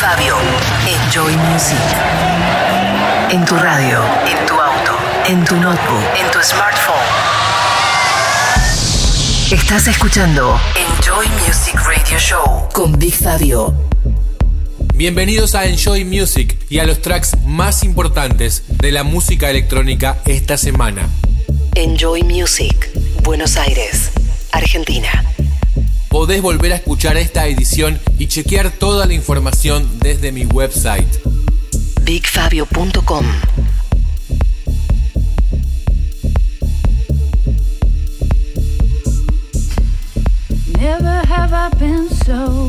Fabio. Enjoy music. En tu radio, en tu auto, en tu notebook, en tu smartphone. Estás escuchando Enjoy Music Radio Show con Big Fabio. Bienvenidos a Enjoy Music y a los tracks más importantes de la música electrónica esta semana. Enjoy Music, Buenos Aires, Argentina. Podés volver a escuchar esta edición y chequear toda la información desde mi website. BigFabio.com Never have I been so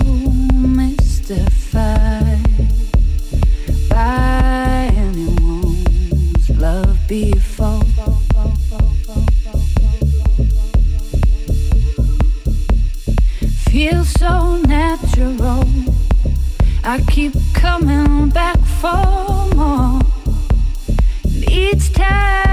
mystified so natural. I keep coming back for more. And each time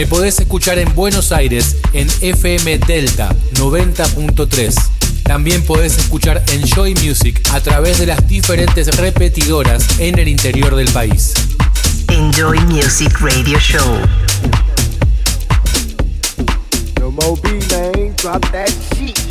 Me podés escuchar en Buenos Aires en FM Delta 90.3. También podés escuchar Enjoy Music a través de las diferentes repetidoras en el interior del país. Enjoy Music Radio Show. Eh, drop that.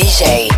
DJ.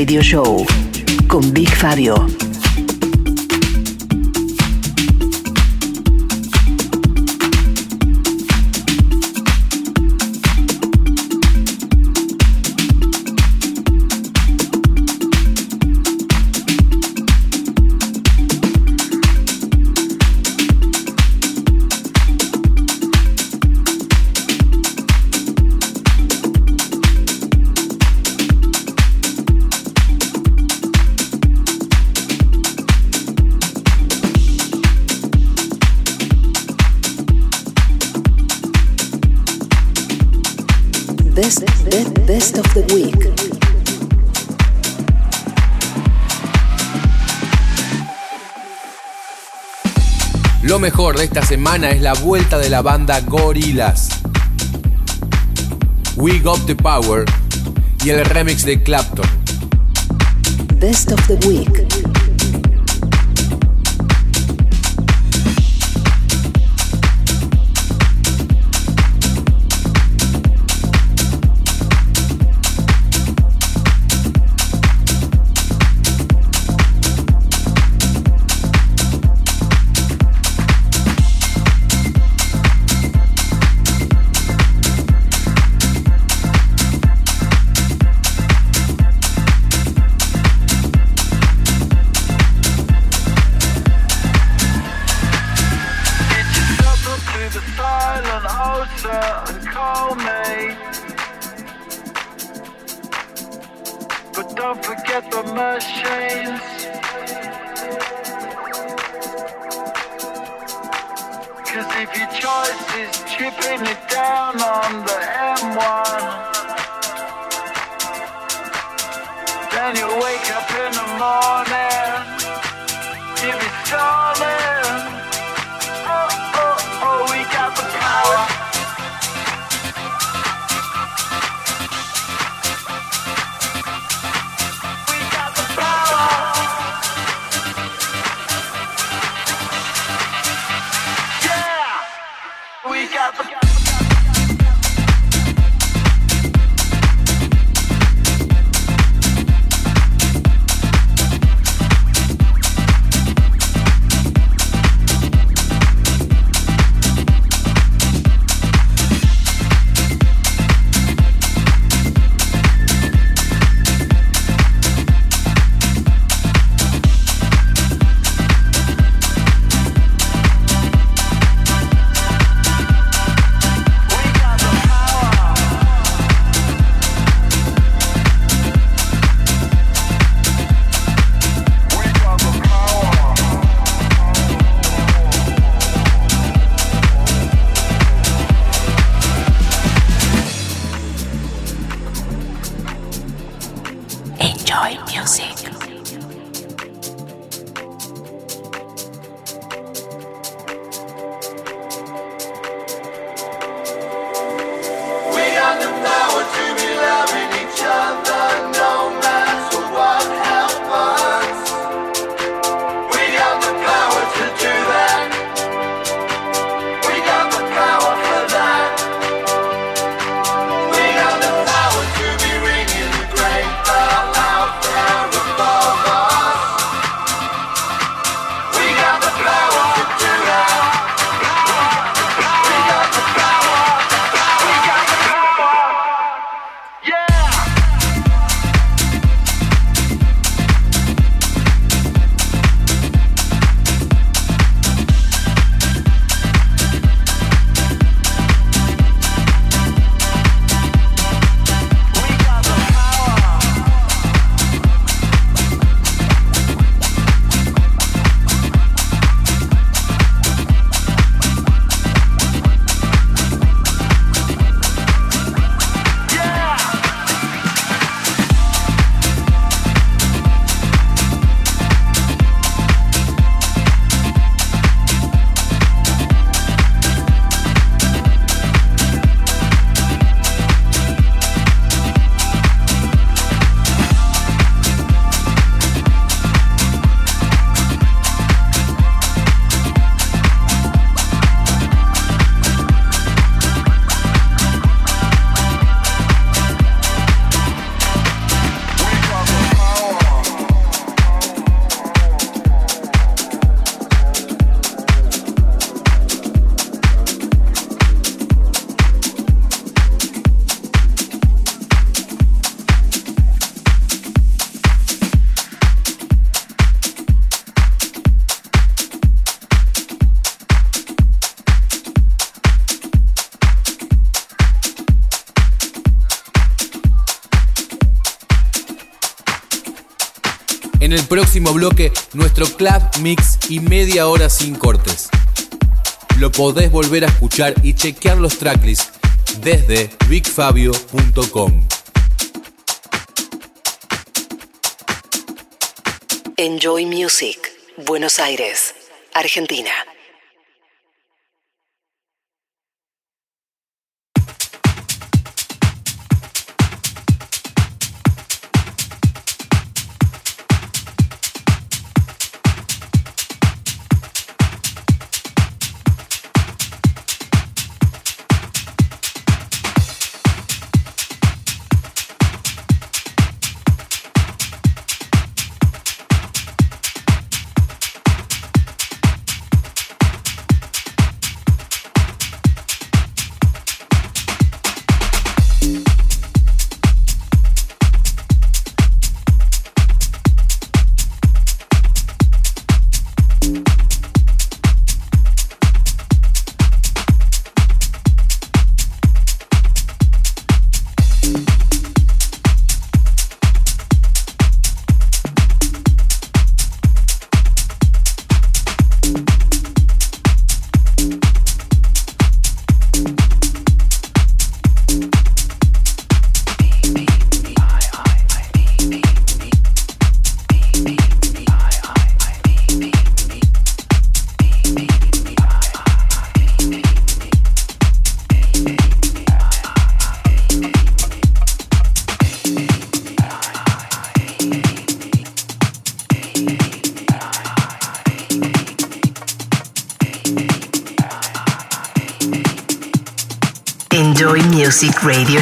Radio Show con Big Fabio. esta semana es la vuelta de la banda Gorilas. We Got the Power y el remix de Clapton. Best of the Week. bloque, nuestro club mix y media hora sin cortes. Lo podés volver a escuchar y chequear los tracklists desde bigfabio.com. Enjoy Music, Buenos Aires, Argentina.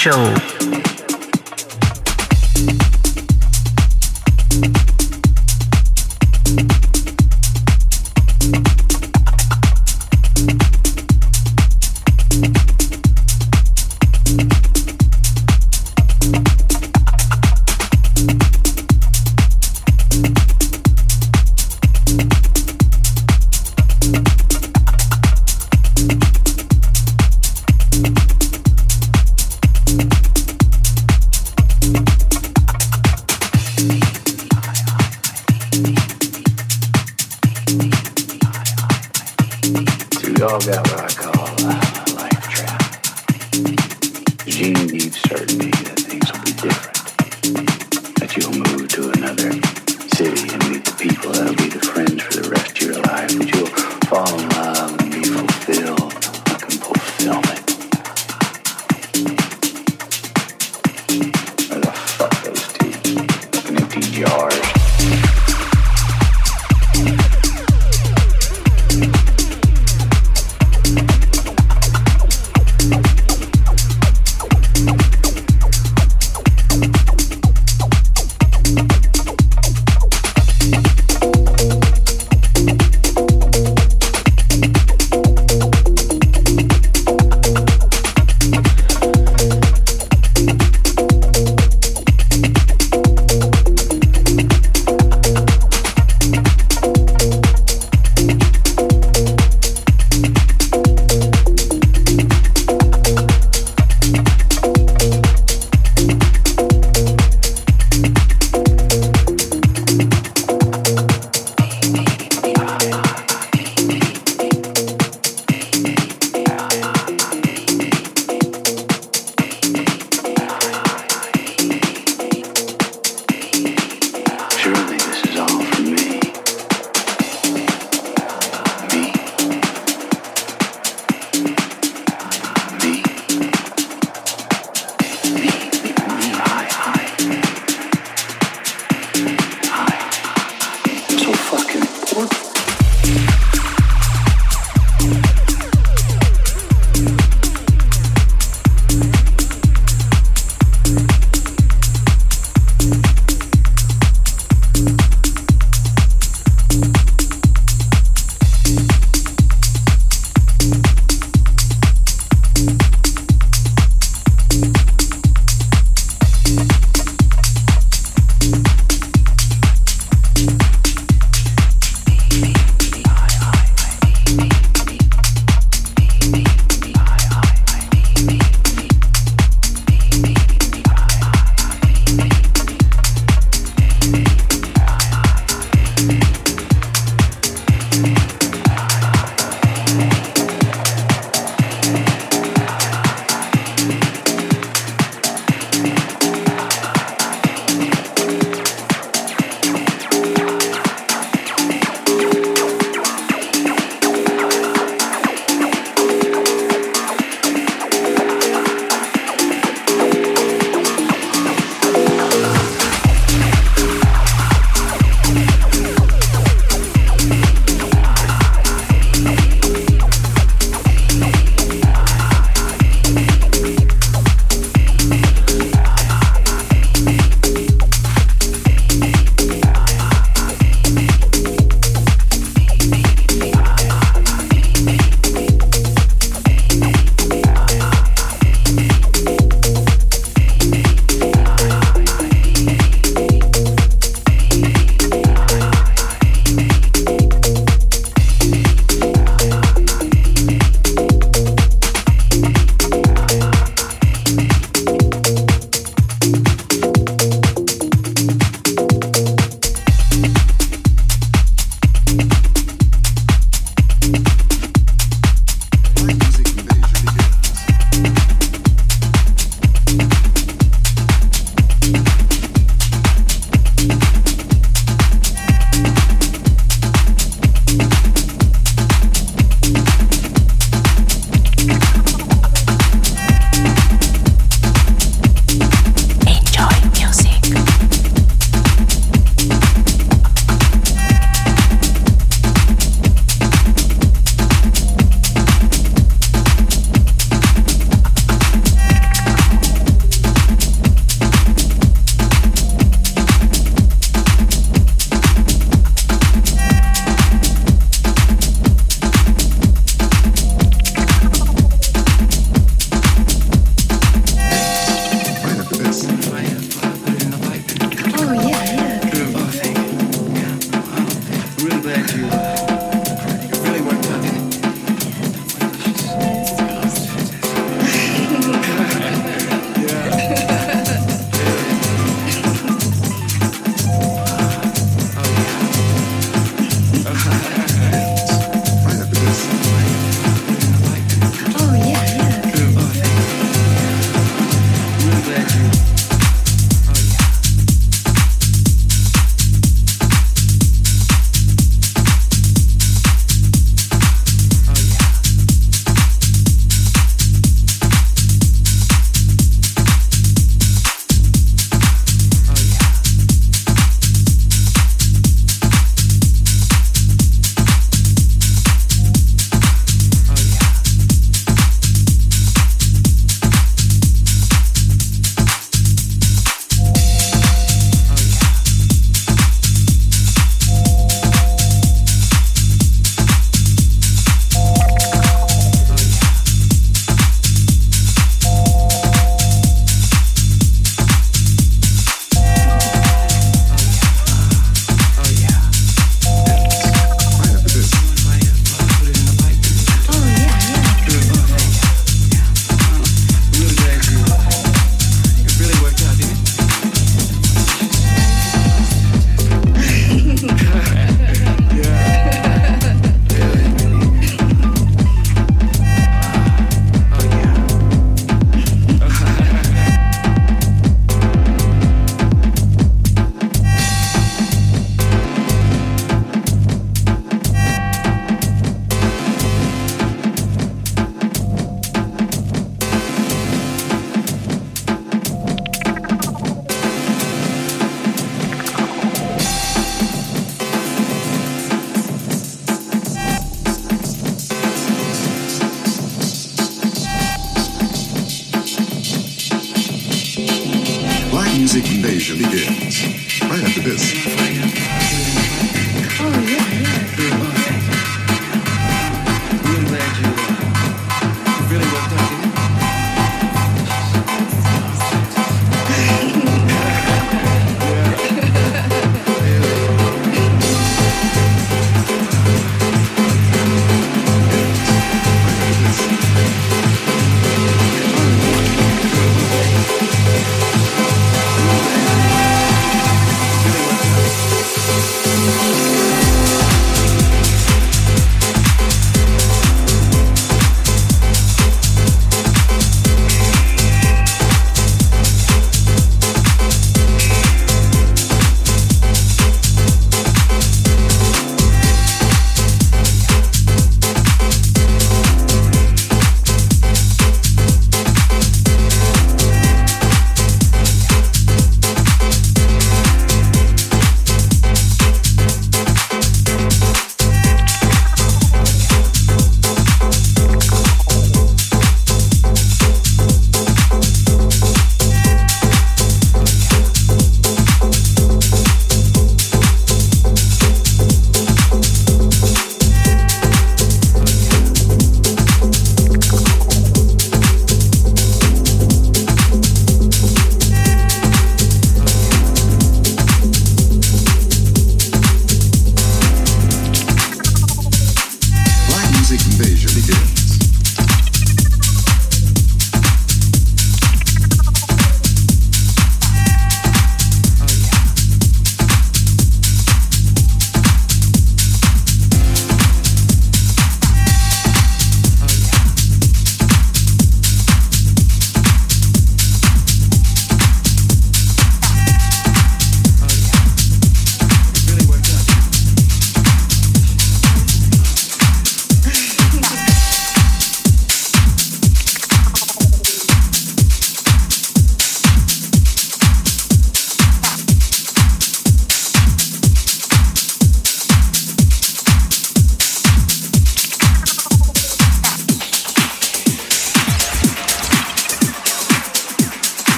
show.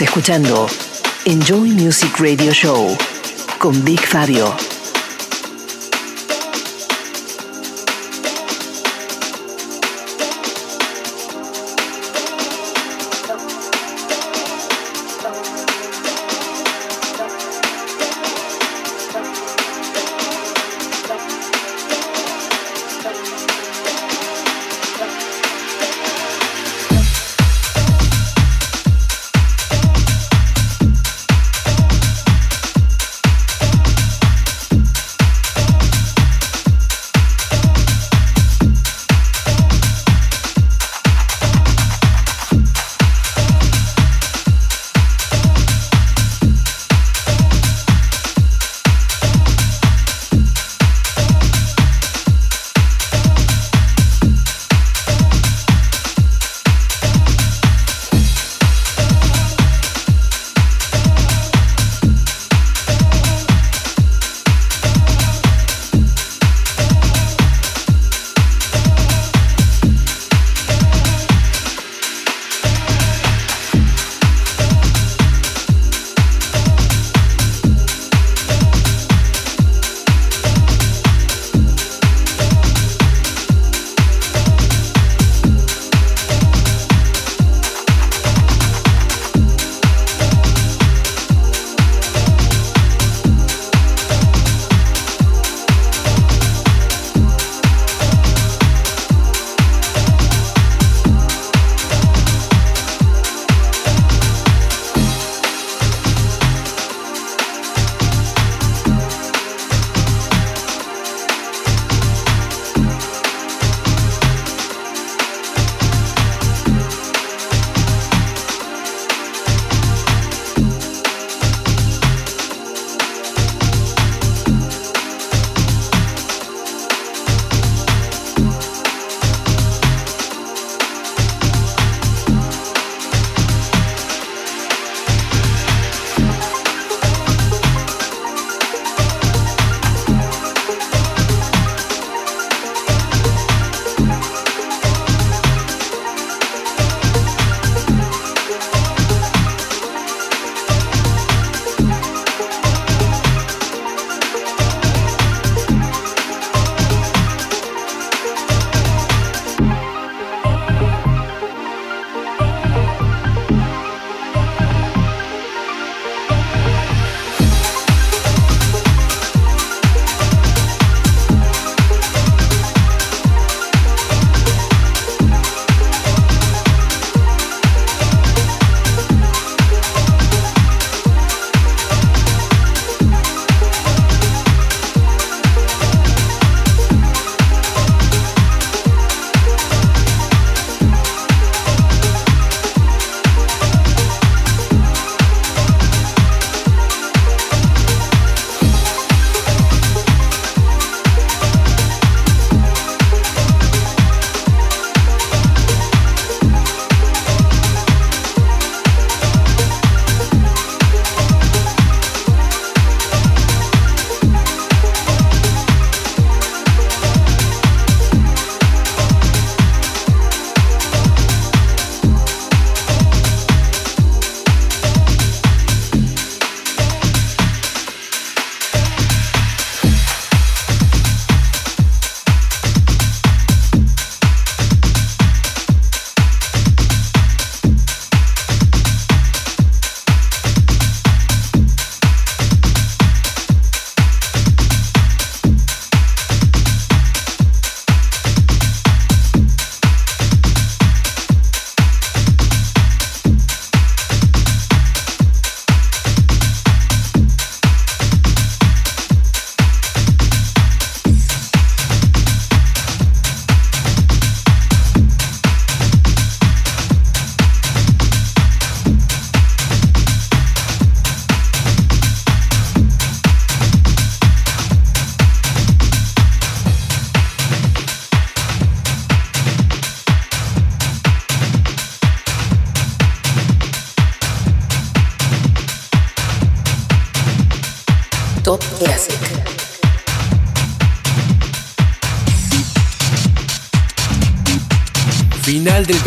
Escuchando Enjoy Music Radio Show con Big Fabio.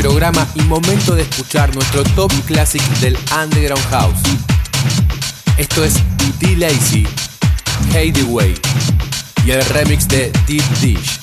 programa y momento de escuchar nuestro top classic del Underground House. Esto es D. Lazy, Hey The Way y el remix de Deep Dish.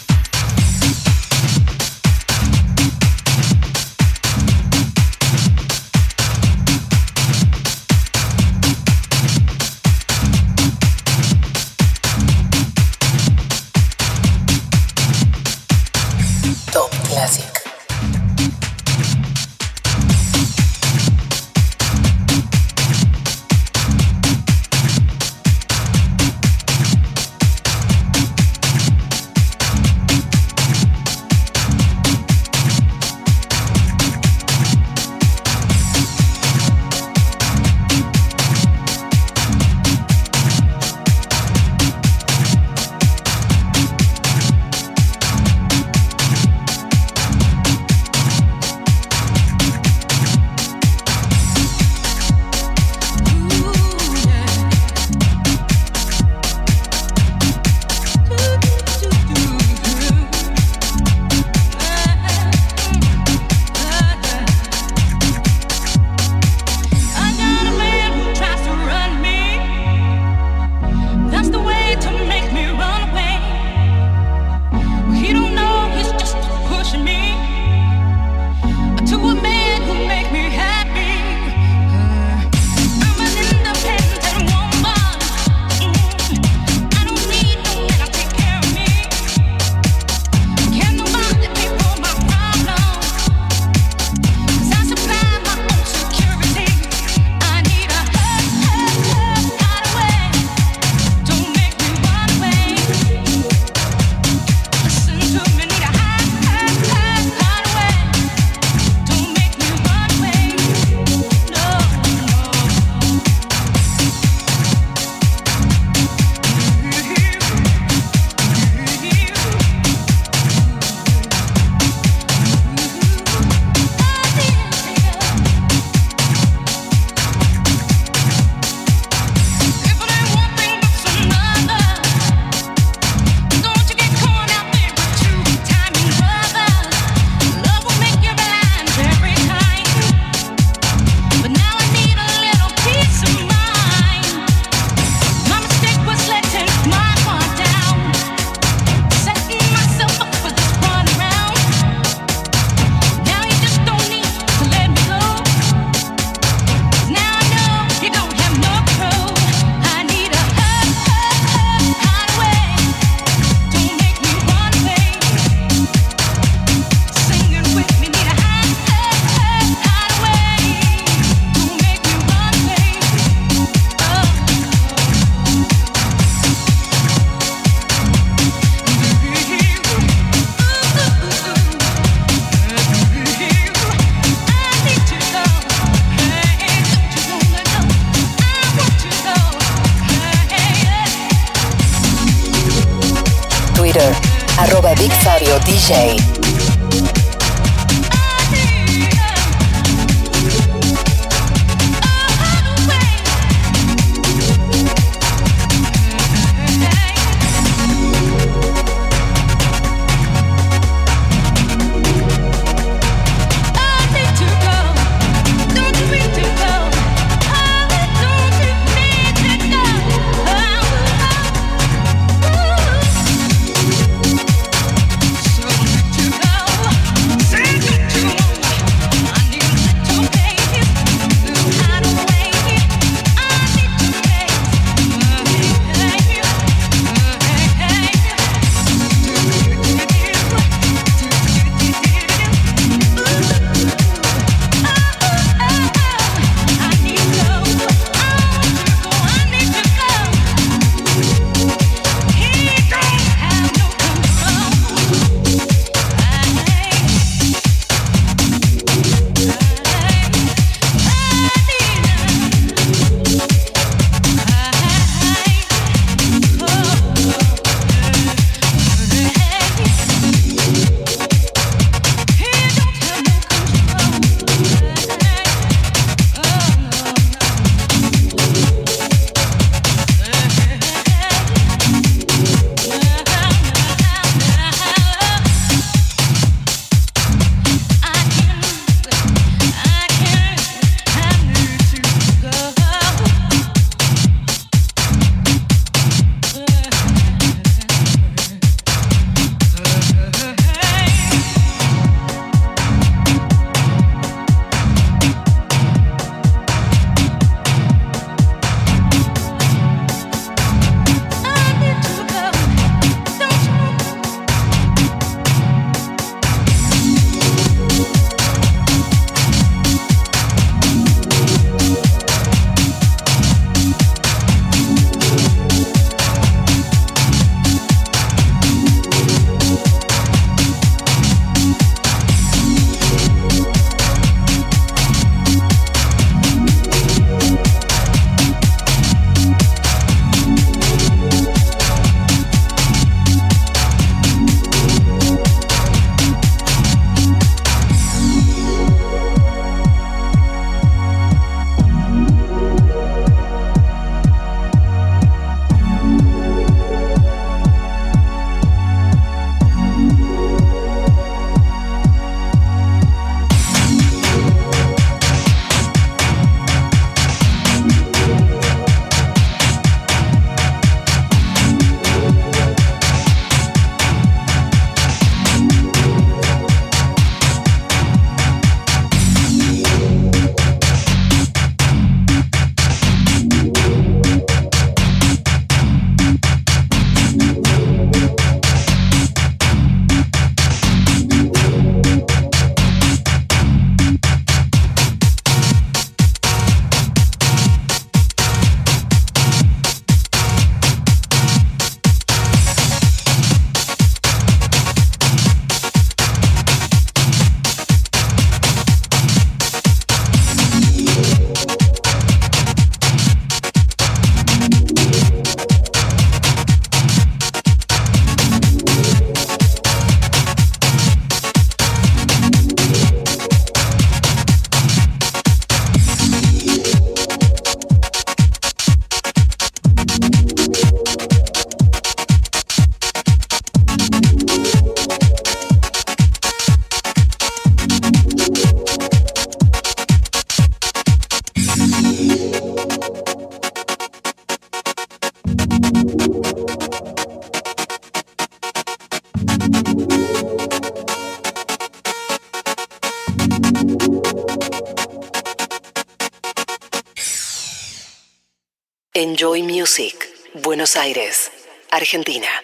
Argentina.